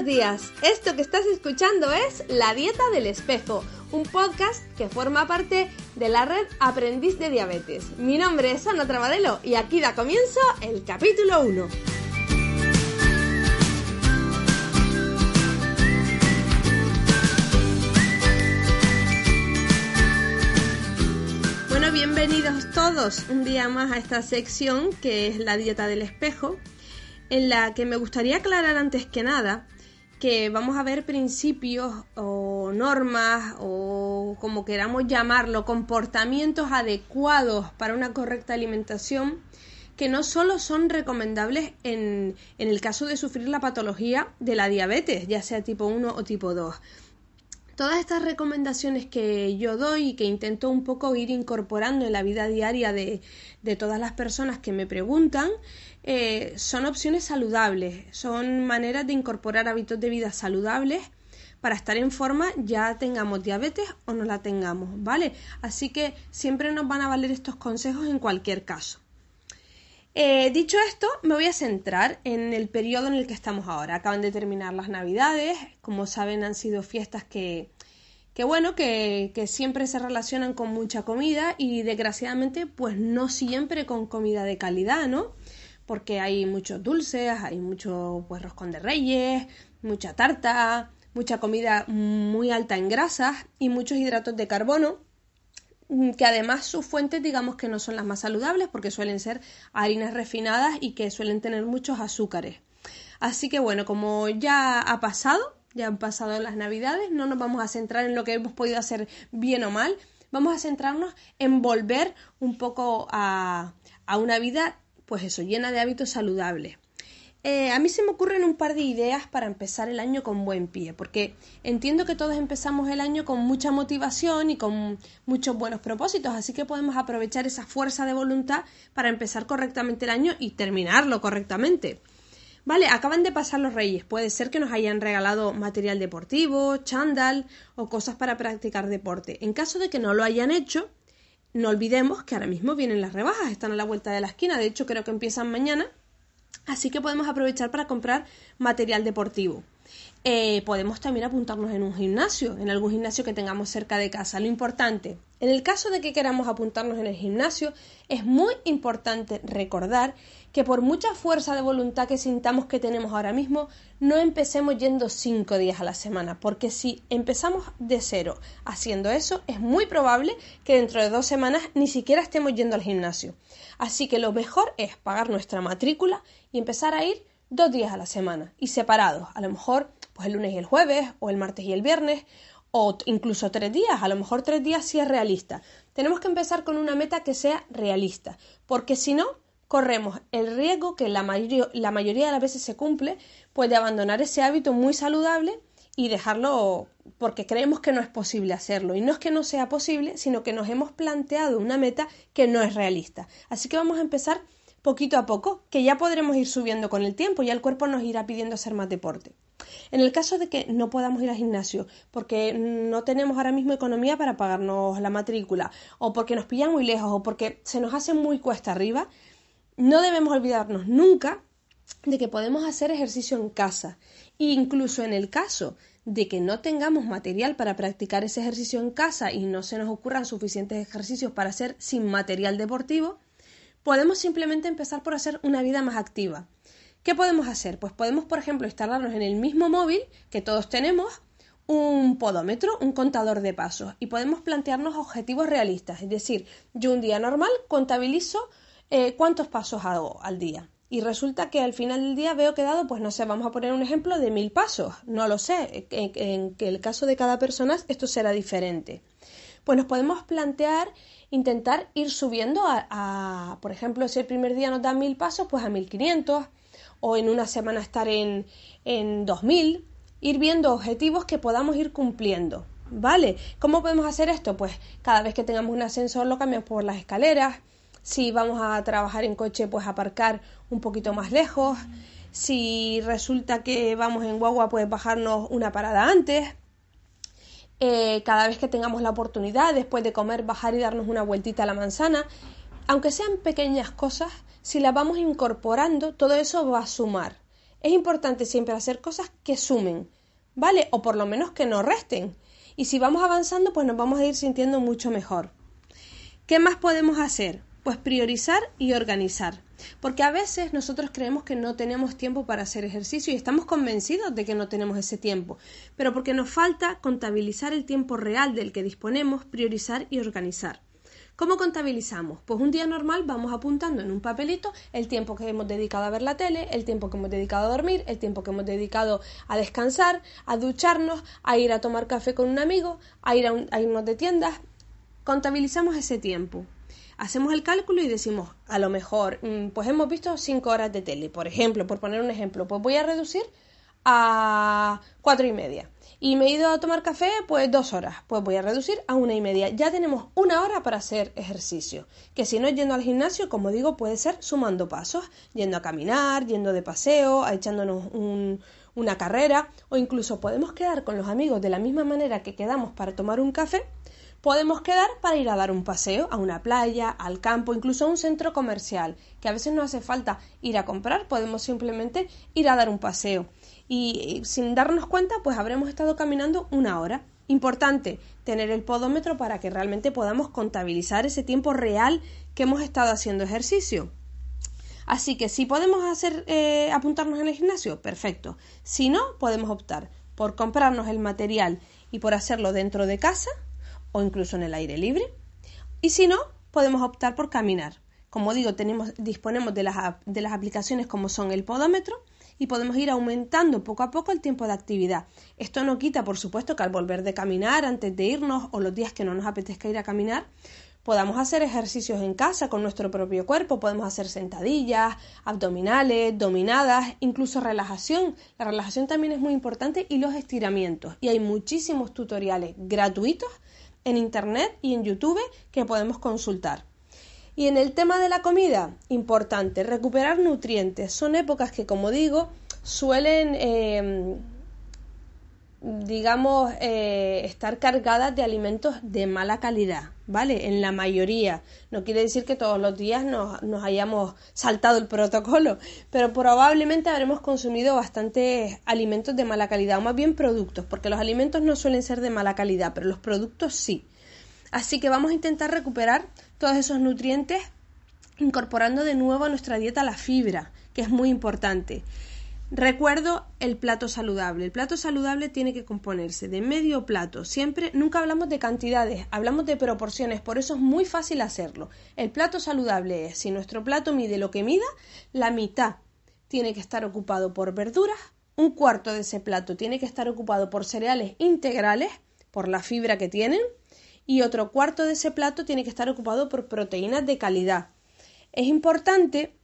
Buenos días, esto que estás escuchando es La Dieta del Espejo, un podcast que forma parte de la red Aprendiz de Diabetes. Mi nombre es Ana Trabadelo y aquí da comienzo el capítulo 1. Bueno, bienvenidos todos un día más a esta sección que es la dieta del espejo en la que me gustaría aclarar antes que nada que vamos a ver principios o normas o como queramos llamarlo, comportamientos adecuados para una correcta alimentación que no solo son recomendables en, en el caso de sufrir la patología de la diabetes, ya sea tipo 1 o tipo 2, todas estas recomendaciones que yo doy y que intento un poco ir incorporando en la vida diaria de, todas las personas que me preguntan, eh, son opciones saludables, son maneras de incorporar hábitos de vida saludables para estar en forma ya tengamos diabetes o no la tengamos, ¿vale? Así que siempre nos van a valer estos consejos en cualquier caso. Eh, dicho esto, me voy a centrar en el periodo en el que estamos ahora. Acaban de terminar las Navidades, como saben han sido fiestas que, que bueno, que, que, siempre se relacionan con mucha comida y desgraciadamente pues no siempre con comida de calidad, ¿no? Porque hay muchos dulces, hay mucho pues roscón de reyes, mucha tarta, mucha comida muy alta en grasas y muchos hidratos de carbono Mm, que además sus fuentes digamos que no son las más saludables porque suelen ser harinas refinadas y que suelen tener muchos azúcares. Así que bueno, como ya ha pasado, ya han pasado las navidades, no nos vamos a centrar en lo que hemos podido hacer bien o mal, vamos a centrarnos en volver un poco a, a una vida pues eso, llena de hábitos saludables. Eh, a mí se me ocurren un par de ideas para empezar el año con buen pie, porque entiendo que todos empezamos el año con mucha motivación y con muchos buenos propósitos, así que podemos aprovechar esa fuerza de voluntad para empezar correctamente el año y terminarlo correctamente. Vale, acaban de pasar los reyes, puede ser que nos hayan regalado material deportivo, chándal o cosas para practicar deporte. En caso de que no lo hayan hecho, no olvidemos que ahora mismo vienen las rebajas, están a la vuelta de la esquina, de hecho creo que empiezan mañana Así que podemos aprovechar para comprar material deportivo. Eh, podemos también apuntarnos en un gimnasio, en algún gimnasio que tengamos cerca de casa. Lo importante, en el caso de que queramos apuntarnos en el gimnasio, es muy importante recordar que por mucha fuerza de voluntad que sintamos que tenemos ahora mismo, no empecemos yendo cinco días a la semana, porque si empezamos de cero haciendo eso, es muy probable que dentro de dos semanas ni siquiera estemos yendo al gimnasio. Así que lo mejor es pagar nuestra matrícula y empezar a ir dos días a la semana y separados. A lo mejor pues el lunes y el jueves, o el martes y el viernes, o incluso tres días. A lo mejor tres días sí es realista. Tenemos que empezar con una meta que sea realista, porque si no, corremos el riesgo que la, la mayoría de las veces se cumple, pues de abandonar ese hábito muy saludable y dejarlo porque creemos que no es posible hacerlo. Y no es que no sea posible, sino que nos hemos planteado una meta que no es realista. Así que vamos a empezar poquito a poco, que ya podremos ir subiendo con el tiempo, ya el cuerpo nos irá pidiendo hacer más deporte. En el caso de que no podamos ir al gimnasio porque no tenemos ahora mismo economía para pagarnos la matrícula, o porque nos pillan muy lejos, o porque se nos hace muy cuesta arriba, no debemos olvidarnos nunca de que podemos hacer ejercicio en casa. E incluso en el caso de que no tengamos material para practicar ese ejercicio en casa y no se nos ocurran suficientes ejercicios para hacer sin material deportivo, podemos simplemente empezar por hacer una vida más activa. ¿Qué podemos hacer? Pues podemos, por ejemplo, instalarnos en el mismo móvil que todos tenemos un podómetro, un contador de pasos, y podemos plantearnos objetivos realistas. Es decir, yo un día normal contabilizo eh, cuántos pasos hago al día. Y resulta que al final del día veo que dado, pues no sé, vamos a poner un ejemplo de mil pasos. No lo sé. En, que el caso de cada persona esto será diferente. Pues nos podemos plantear intentar ir subiendo a, por ejemplo, si el primer día nos da mil pasos, pues a mil quinientos, o en una semana estar en, en dos mil, ir viendo objetivos que podamos ir cumpliendo. ¿Vale? ¿Cómo podemos hacer esto? Pues cada vez que tengamos un ascensor lo cambiamos por las escaleras. Si vamos a trabajar en coche, pues aparcar un poquito más lejos. Si resulta que vamos en guagua, pues bajarnos una parada antes. Eh, cada vez que tengamos la oportunidad, después de comer, bajar y darnos una vueltita a la manzana. Aunque sean pequeñas cosas, si las vamos incorporando, todo eso va a sumar. Es importante siempre hacer cosas que sumen, ¿vale? O por lo menos que no resten. Y si vamos avanzando, pues nos vamos a ir sintiendo mucho mejor. ¿Qué más podemos hacer? Pues priorizar y organizar. Porque a veces nosotros creemos que no tenemos tiempo para hacer ejercicio y estamos convencidos de que no tenemos ese tiempo, pero porque nos falta contabilizar el tiempo real del que disponemos, priorizar y organizar. ¿Cómo contabilizamos? Pues un día normal vamos apuntando en un papelito el tiempo que hemos dedicado a ver la tele, el tiempo que hemos dedicado a dormir, el tiempo que hemos dedicado a descansar, a ducharnos, a ir a tomar café con un amigo, a, ir a, a irnos de tiendas. Contabilizamos ese tiempo hacemos el cálculo y decimos, a lo mejor, mm, pues hemos visto cinco horas de tele, por ejemplo, por poner un ejemplo, pues voy a reducir a cuatro y media. Y me he ido a tomar café, pues dos horas, pues voy a reducir a una y media. Ya tenemos una hora para hacer ejercicio, que si no es yendo al gimnasio, como digo, puede ser sumando pasos, yendo a caminar, yendo de paseo, echándonos una carrera, o incluso podemos quedar con los amigos de la misma manera que quedamos para tomar un café Podemos quedar para ir a dar un paseo a una playa, al campo, incluso a un centro comercial, que a veces no hace falta ir a comprar, podemos simplemente ir a dar un paseo. Y, sin darnos cuenta, pues habremos estado caminando una hora. Importante tener el podómetro para que realmente podamos contabilizar ese tiempo real que hemos estado haciendo ejercicio. Así que si podemos hacer eh, apuntarnos en el gimnasio, perfecto. Si no, podemos optar por comprarnos el material y por hacerlo dentro de casa o incluso en el aire libre. Y si no, podemos optar por caminar. Como digo, tenemos, disponemos de las, de las aplicaciones como son el podómetro y podemos ir aumentando poco a poco el tiempo de actividad. Esto no quita, por supuesto, que al volver de caminar, antes de irnos o los días que no nos apetezca ir a caminar, podamos hacer ejercicios en casa con nuestro propio cuerpo, podemos hacer sentadillas, abdominales, dominadas, incluso relajación. La relajación también es muy importante y los estiramientos. Y hay muchísimos tutoriales gratuitos en Internet y en YouTube que podemos consultar. Y en el tema de la comida, importante, recuperar nutrientes. Son épocas que, como digo, suelen eh, digamos, eh, estar cargadas de alimentos de mala calidad, ¿vale? En la mayoría. No quiere decir que todos los días nos, nos hayamos saltado el protocolo, pero probablemente habremos consumido bastantes alimentos de mala calidad, o más bien productos, porque los alimentos no suelen ser de mala calidad, pero los productos sí. Así que vamos a intentar recuperar todos esos nutrientes incorporando de nuevo a nuestra dieta la fibra, que es muy importante. Recuerdo el plato saludable. El plato saludable tiene que componerse de medio plato. Siempre, nunca hablamos de cantidades, hablamos de proporciones, por eso es muy fácil hacerlo. El plato saludable es, si nuestro plato mide lo que mida, la mitad tiene que estar ocupado por verduras, un cuarto de ese plato tiene que estar ocupado por cereales integrales, por la fibra que tienen, y otro cuarto de ese plato tiene que estar ocupado por proteínas de calidad. Es importante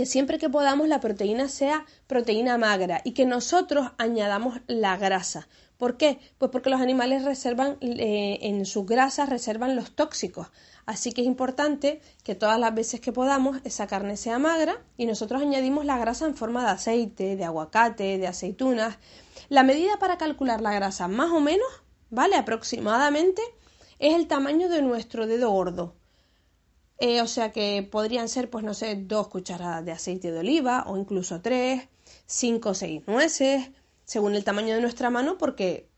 que siempre que podamos la proteína sea proteína magra y que nosotros añadamos la grasa. ¿Por qué? Pues porque los animales reservan eh, en sus grasas reservan los tóxicos. Así que es importante que todas las veces que podamos esa carne sea magra y nosotros añadimos la grasa en forma de aceite, de aguacate, de aceitunas. La medida para calcular la grasa más o menos, ¿vale? Aproximadamente es el tamaño de nuestro dedo gordo. Eh, o sea que podrían ser, pues no sé, dos cucharadas de aceite de oliva o incluso tres, cinco o seis nueces, según el tamaño de nuestra mano, porque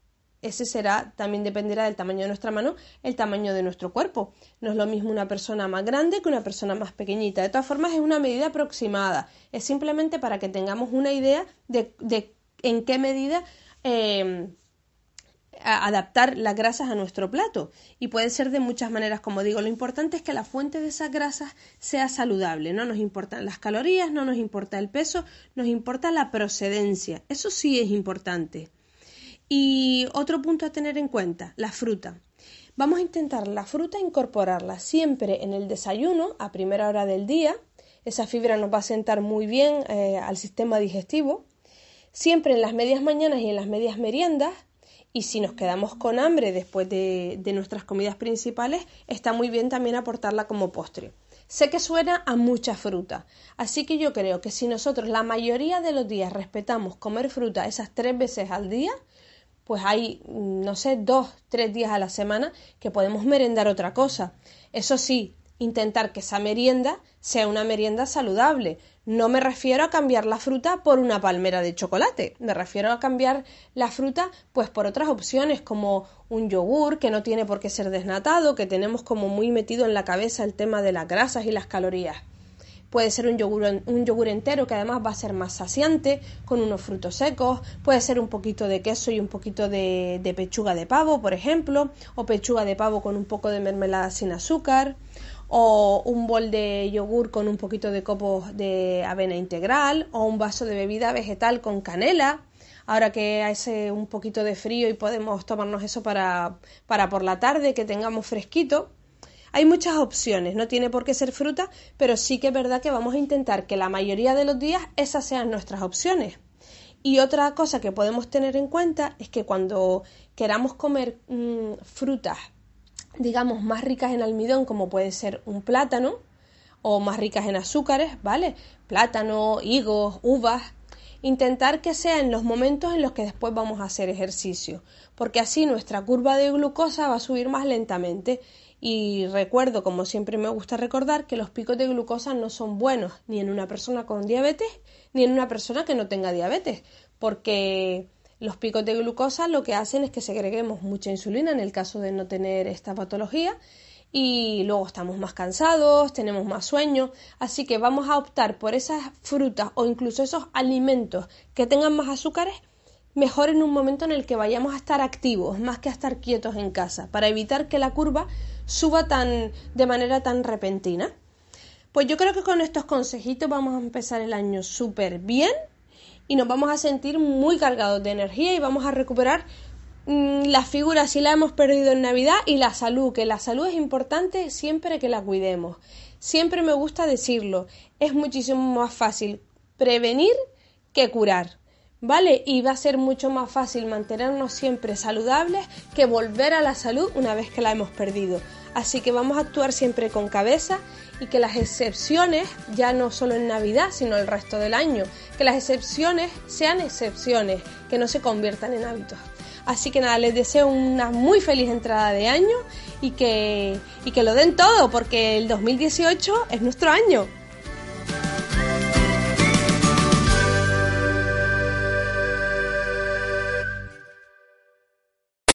ese será, también dependerá del tamaño de nuestra mano, el tamaño de nuestro cuerpo. No es lo mismo una persona más grande que una persona más pequeñita. De todas formas, es una medida aproximada. Es simplemente para que tengamos una idea de, de en qué medida eh, adaptar las grasas a nuestro plato. Y puede ser de muchas maneras como digo lo importante es que la fuente de esas grasas sea saludable. No nos importan las calorías no nos importa el peso nos importa la procedencia. Eso sí es importante. Y otro punto a tener en cuenta la fruta. Vamos a intentar la fruta incorporarla siempre en el desayuno a primera hora del día. Esa fibra nos va a sentar muy bien eh, al sistema digestivo. Siempre en las medias mañanas y en las medias meriendas y si nos quedamos con hambre después de, nuestras comidas principales, está muy bien también aportarla como postre. Sé que suena a mucha fruta, así que yo creo que si nosotros la mayoría de los días respetamos comer fruta esas tres veces al día, pues hay, no sé, dos, tres días a la semana que podemos merendar otra cosa. Eso sí, intentar que esa merienda sea una merienda saludable. No me refiero a cambiar la fruta por una palmera de chocolate, me refiero a cambiar la fruta pues por otras opciones como un yogur que no tiene por qué ser desnatado, que tenemos como muy metido en la cabeza el tema de las grasas y las calorías. Puede ser un yogur, un yogur entero que además va a ser más saciante, con unos frutos secos. Puede ser un poquito de queso y un poquito de, de pechuga de pavo, por ejemplo, o pechuga de pavo con un poco de mermelada sin azúcar o un bol de yogur con un poquito de copos de avena integral o un vaso de bebida vegetal con canela. Ahora que hace un poquito de frío y podemos tomarnos eso para, para por la tarde, que tengamos fresquito. Hay muchas opciones, no tiene por qué ser fruta, pero sí que es verdad que vamos a intentar que la mayoría de los días esas sean nuestras opciones. Y otra cosa que podemos tener en cuenta es que cuando queramos comer mm, frutas, digamos, más ricas en almidón, como puede ser un plátano, o más ricas en azúcares, ¿vale? Plátano, higos, uvas, intentar que sea en los momentos en los que después vamos a hacer ejercicio, porque así nuestra curva de glucosa va a subir más lentamente y recuerdo, como siempre me gusta recordar, que los picos de glucosa no son buenos ni en una persona con diabetes ni en una persona que no tenga diabetes, porque los picos de glucosa lo que hacen es que segreguemos mucha insulina en el caso de no tener esta patología y luego estamos más cansados, tenemos más sueño, así que vamos a optar por esas frutas o incluso esos alimentos que tengan más azúcares mejor en un momento en el que vayamos a estar activos más que a estar quietos en casa, para evitar que la curva suba tan de manera tan repentina. Pues yo creo que con estos consejitos vamos a empezar el año súper bien y nos vamos a sentir muy cargados de energía y vamos a recuperar mm, la figura si la hemos perdido en Navidad y la salud, que la salud es importante siempre que la cuidemos. Siempre me gusta decirlo, es muchísimo más fácil prevenir que curar. ¿vale? Y va a ser mucho más fácil mantenernos siempre saludables que volver a la salud una vez que la hemos perdido. Así que vamos a actuar siempre con cabeza y que las excepciones, ya no solo en Navidad, sino el resto del año, que las excepciones sean excepciones, que no se conviertan en hábitos. Así que nada, les deseo una muy feliz entrada de año y que, y que lo den todo, porque el 2018 es nuestro año.